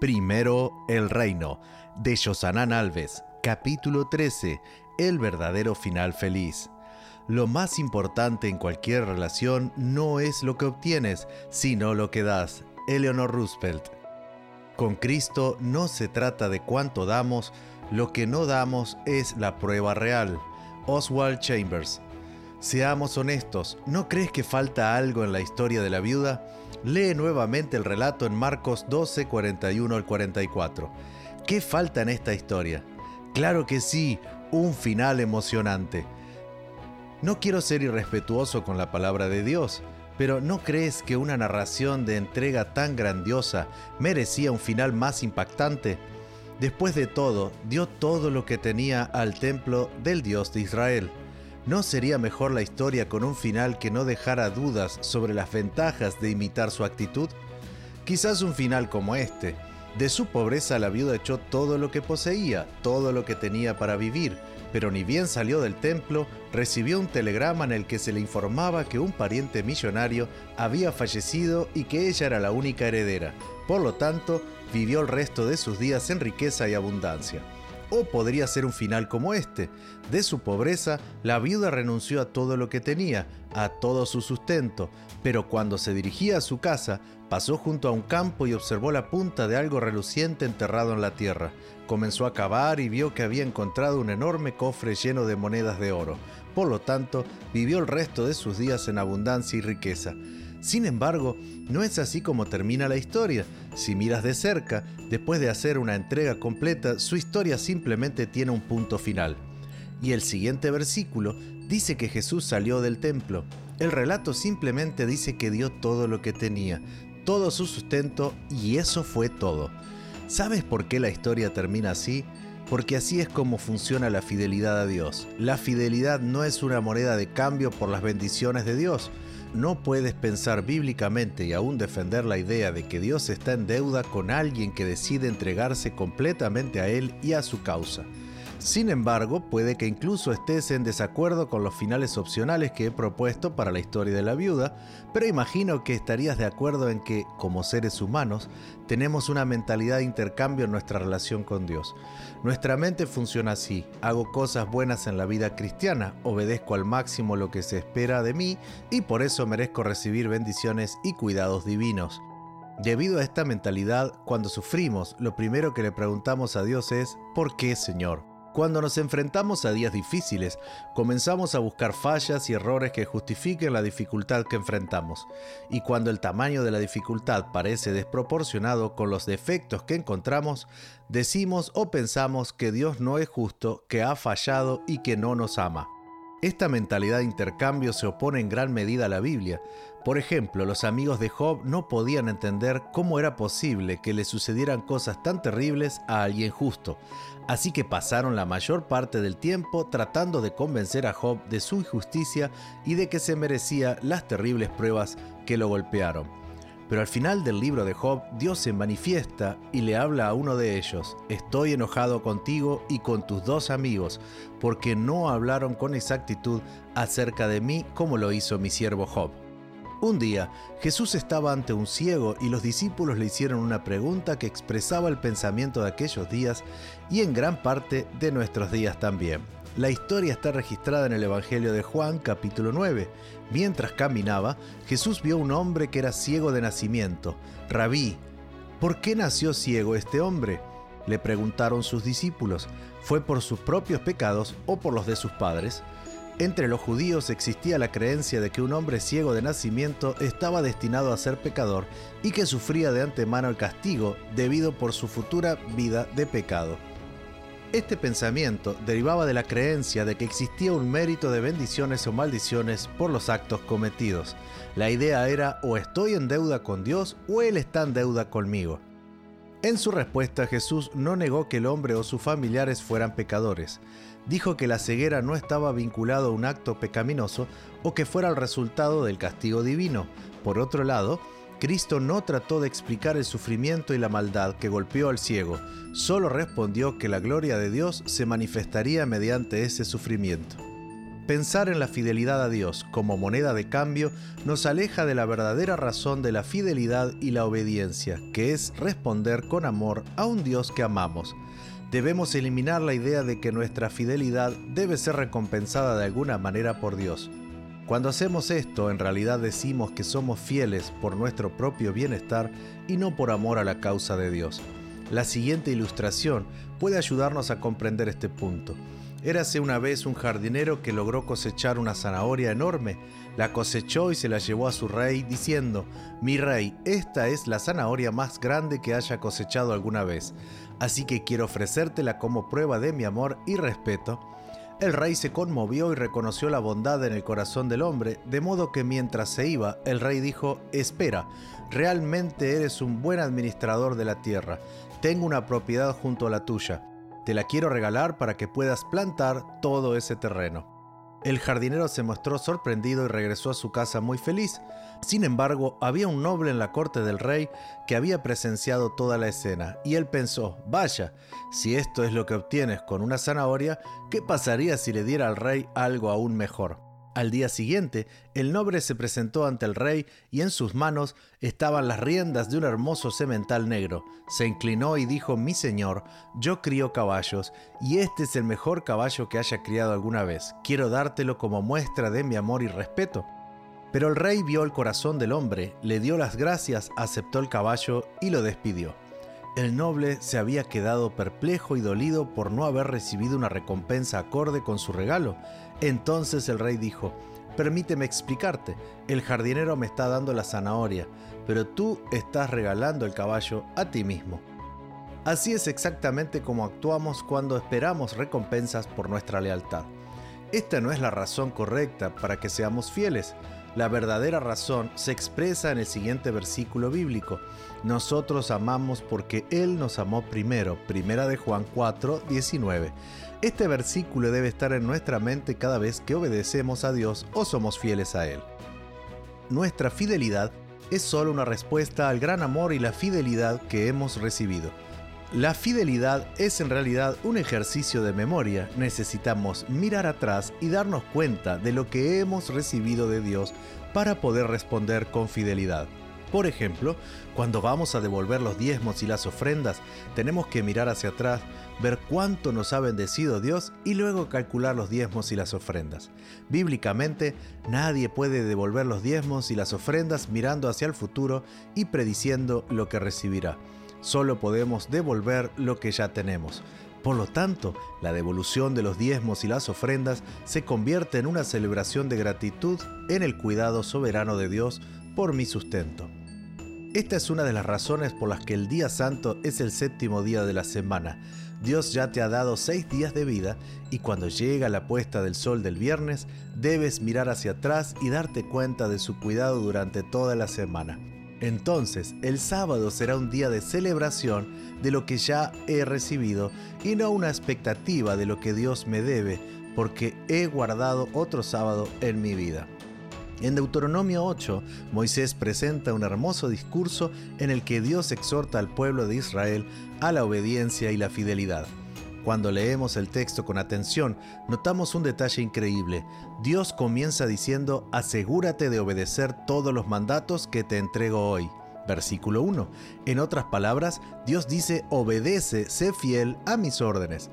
Primero, el reino, de Josanán Alves, capítulo 13, el verdadero final feliz. Lo más importante en cualquier relación no es lo que obtienes, sino lo que das. Eleanor Roosevelt. Con Cristo no se trata de cuánto damos, lo que no damos es la prueba real. Oswald Chambers. Seamos honestos, ¿no crees que falta algo en la historia de la viuda? Lee nuevamente el relato en Marcos 12, 41 al 44. ¿Qué falta en esta historia? Claro que sí, un final emocionante. No quiero ser irrespetuoso con la palabra de Dios, pero ¿no crees que una narración de entrega tan grandiosa merecía un final más impactante? Después de todo, dio todo lo que tenía al templo del Dios de Israel. ¿No sería mejor la historia con un final que no dejara dudas sobre las ventajas de imitar su actitud? Quizás un final como este. De su pobreza la viuda echó todo lo que poseía, todo lo que tenía para vivir, pero ni bien salió del templo, recibió un telegrama en el que se le informaba que un pariente millonario había fallecido y que ella era la única heredera. Por lo tanto, vivió el resto de sus días en riqueza y abundancia. O podría ser un final como este. De su pobreza, la viuda renunció a todo lo que tenía, a todo su sustento, pero cuando se dirigía a su casa, pasó junto a un campo y observó la punta de algo reluciente enterrado en la tierra. Comenzó a cavar y vio que había encontrado un enorme cofre lleno de monedas de oro. Por lo tanto, vivió el resto de sus días en abundancia y riqueza. Sin embargo, no es así como termina la historia. Si miras de cerca, después de hacer una entrega completa, su historia simplemente tiene un punto final. Y el siguiente versículo dice que Jesús salió del templo. El relato simplemente dice que dio todo lo que tenía, todo su sustento y eso fue todo. ¿Sabes por qué la historia termina así? Porque así es como funciona la fidelidad a Dios. La fidelidad no es una moneda de cambio por las bendiciones de Dios no puedes pensar bíblicamente y aún defender la idea de que Dios está en deuda con alguien que decide entregarse completamente a Él y a su causa. Sin embargo, puede que incluso estés en desacuerdo con los finales opcionales que he propuesto para la historia de la viuda, pero imagino que estarías de acuerdo en que, como seres humanos, tenemos una mentalidad de intercambio en nuestra relación con Dios. Nuestra mente funciona así, hago cosas buenas en la vida cristiana, obedezco al máximo lo que se espera de mí y por eso merezco recibir bendiciones y cuidados divinos. Debido a esta mentalidad, cuando sufrimos, lo primero que le preguntamos a Dios es, ¿por qué Señor? Cuando nos enfrentamos a días difíciles, comenzamos a buscar fallas y errores que justifiquen la dificultad que enfrentamos. Y cuando el tamaño de la dificultad parece desproporcionado con los defectos que encontramos, decimos o pensamos que Dios no es justo, que ha fallado y que no nos ama. Esta mentalidad de intercambio se opone en gran medida a la Biblia. Por ejemplo, los amigos de Job no podían entender cómo era posible que le sucedieran cosas tan terribles a alguien justo, así que pasaron la mayor parte del tiempo tratando de convencer a Job de su injusticia y de que se merecía las terribles pruebas que lo golpearon. Pero al final del libro de Job, Dios se manifiesta y le habla a uno de ellos, estoy enojado contigo y con tus dos amigos, porque no hablaron con exactitud acerca de mí como lo hizo mi siervo Job. Un día, Jesús estaba ante un ciego y los discípulos le hicieron una pregunta que expresaba el pensamiento de aquellos días y en gran parte de nuestros días también. La historia está registrada en el Evangelio de Juan capítulo 9. Mientras caminaba, Jesús vio un hombre que era ciego de nacimiento. Rabí, ¿por qué nació ciego este hombre? Le preguntaron sus discípulos. ¿Fue por sus propios pecados o por los de sus padres? Entre los judíos existía la creencia de que un hombre ciego de nacimiento estaba destinado a ser pecador y que sufría de antemano el castigo debido por su futura vida de pecado. Este pensamiento derivaba de la creencia de que existía un mérito de bendiciones o maldiciones por los actos cometidos. La idea era o estoy en deuda con Dios o Él está en deuda conmigo. En su respuesta Jesús no negó que el hombre o sus familiares fueran pecadores. Dijo que la ceguera no estaba vinculado a un acto pecaminoso o que fuera el resultado del castigo divino. Por otro lado, Cristo no trató de explicar el sufrimiento y la maldad que golpeó al ciego, solo respondió que la gloria de Dios se manifestaría mediante ese sufrimiento. pensar en la fidelidad a Dios como moneda de cambio nos aleja de la verdadera razón de la fidelidad y la obediencia, que es responder con amor a un Dios que amamos. Debemos eliminar la idea de que nuestra fidelidad debe ser recompensada de alguna manera por Dios. Cuando hacemos esto, en realidad decimos que somos fieles por nuestro propio bienestar y no por amor a la causa de Dios. La siguiente ilustración puede ayudarnos a comprender este punto. Érase una vez un jardinero que logró cosechar una zanahoria enorme, la cosechó y se la llevó a su rey diciendo, Mi rey, esta es la zanahoria más grande que haya cosechado alguna vez, así que quiero ofrecértela como prueba de mi amor y respeto. El rey se conmovió y reconoció la bondad en el corazón del hombre, de modo que mientras se iba, el rey dijo, Espera, realmente eres un buen administrador de la tierra, tengo una propiedad junto a la tuya te la quiero regalar para que puedas plantar todo ese terreno. El jardinero se mostró sorprendido y regresó a su casa muy feliz. Sin embargo, había un noble en la corte del rey que había presenciado toda la escena, y él pensó, vaya, si esto es lo que obtienes con una zanahoria, ¿qué pasaría si le diera al rey algo aún mejor? Al día siguiente, el noble se presentó ante el rey y en sus manos estaban las riendas de un hermoso semental negro. Se inclinó y dijo, mi señor, yo crío caballos, y este es el mejor caballo que haya criado alguna vez. Quiero dártelo como muestra de mi amor y respeto. Pero el rey vio el corazón del hombre, le dio las gracias, aceptó el caballo y lo despidió. El noble se había quedado perplejo y dolido por no haber recibido una recompensa acorde con su regalo. Entonces el rey dijo, permíteme explicarte, el jardinero me está dando la zanahoria, pero tú estás regalando el caballo a ti mismo. Así es exactamente como actuamos cuando esperamos recompensas por nuestra lealtad. Esta no es la razón correcta para que seamos fieles. La verdadera razón se expresa en el siguiente versículo bíblico. Nosotros amamos porque Él nos amó primero. Primera de Juan 4, 19. Este versículo debe estar en nuestra mente cada vez que obedecemos a Dios o somos fieles a Él. Nuestra fidelidad es solo una respuesta al gran amor y la fidelidad que hemos recibido. La fidelidad es en realidad un ejercicio de memoria. Necesitamos mirar atrás y darnos cuenta de lo que hemos recibido de Dios para poder responder con fidelidad. Por ejemplo, cuando vamos a devolver los diezmos y las ofrendas, tenemos que mirar hacia atrás, ver cuánto nos ha bendecido Dios y luego calcular los diezmos y las ofrendas. Bíblicamente, nadie puede devolver los diezmos y las ofrendas mirando hacia el futuro y prediciendo lo que recibirá solo podemos devolver lo que ya tenemos. Por lo tanto, la devolución de los diezmos y las ofrendas se convierte en una celebración de gratitud en el cuidado soberano de Dios por mi sustento. Esta es una de las razones por las que el día santo es el séptimo día de la semana. Dios ya te ha dado seis días de vida y cuando llega la puesta del sol del viernes, debes mirar hacia atrás y darte cuenta de su cuidado durante toda la semana. Entonces, el sábado será un día de celebración de lo que ya he recibido y no una expectativa de lo que Dios me debe, porque he guardado otro sábado en mi vida. En Deuteronomio 8, Moisés presenta un hermoso discurso en el que Dios exhorta al pueblo de Israel a la obediencia y la fidelidad. Cuando leemos el texto con atención, notamos un detalle increíble. Dios comienza diciendo, asegúrate de obedecer todos los mandatos que te entrego hoy. Versículo 1. En otras palabras, Dios dice, obedece, sé fiel a mis órdenes.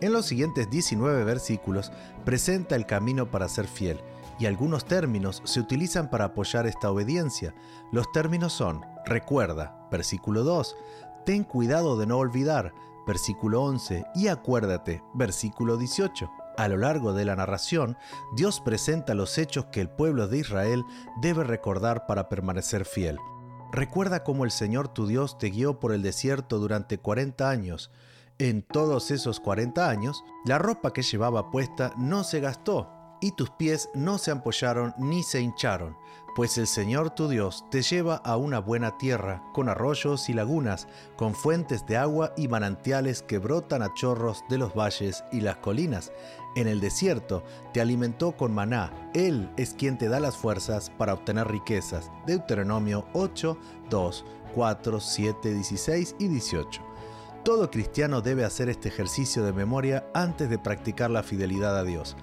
En los siguientes 19 versículos presenta el camino para ser fiel, y algunos términos se utilizan para apoyar esta obediencia. Los términos son, recuerda, versículo 2, ten cuidado de no olvidar, versículo 11, y acuérdate, versículo 18. A lo largo de la narración, Dios presenta los hechos que el pueblo de Israel debe recordar para permanecer fiel. Recuerda cómo el Señor tu Dios te guió por el desierto durante 40 años. En todos esos 40 años, la ropa que llevaba puesta no se gastó, y tus pies no se ampollaron ni se hincharon, pues el Señor tu Dios te lleva a una buena tierra, con arroyos y lagunas, con fuentes de agua y manantiales que brotan a chorros de los valles y las colinas. En el desierto te alimentó con maná, Él es quien te da las fuerzas para obtener riquezas. Deuteronomio 8, 2, 4, 7, 16 y 18. Todo cristiano debe hacer este ejercicio de memoria antes de practicar la fidelidad a Dios.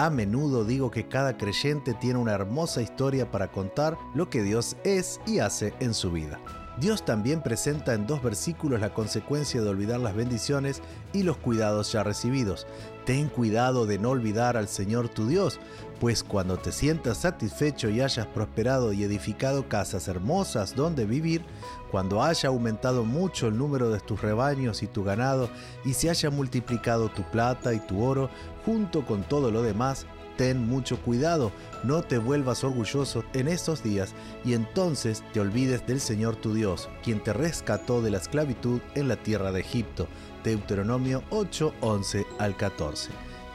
A menudo digo que cada creyente tiene una hermosa historia para contar lo que Dios es y hace en su vida. Dios también presenta en dos versículos la consecuencia de olvidar las bendiciones y los cuidados ya recibidos. Ten cuidado de no olvidar al Señor tu Dios, pues cuando te sientas satisfecho y hayas prosperado y edificado casas hermosas donde vivir, cuando haya aumentado mucho el número de tus rebaños y tu ganado, y se haya multiplicado tu plata y tu oro, junto con todo lo demás, ten mucho cuidado, no te vuelvas orgulloso en estos días y entonces te olvides del Señor tu Dios, quien te rescató de la esclavitud en la tierra de Egipto. Deuteronomio 8, 11 al 14.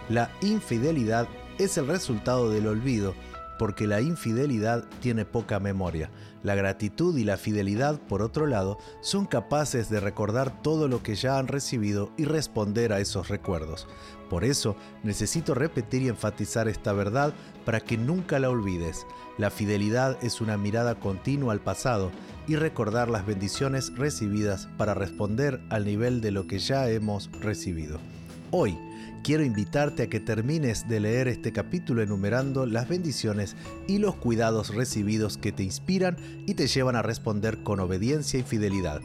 La infidelidad es el resultado del olvido porque la infidelidad tiene poca memoria. La gratitud y la fidelidad, por otro lado, son capaces de recordar todo lo que ya han recibido y responder a esos recuerdos. Por eso, necesito repetir y enfatizar esta verdad para que nunca la olvides. La fidelidad es una mirada continua al pasado y recordar las bendiciones recibidas para responder al nivel de lo que ya hemos recibido. Hoy, quiero invitarte a que termines de leer este capítulo enumerando las bendiciones y los cuidados recibidos que te inspiran y te llevan a responder con obediencia y fidelidad.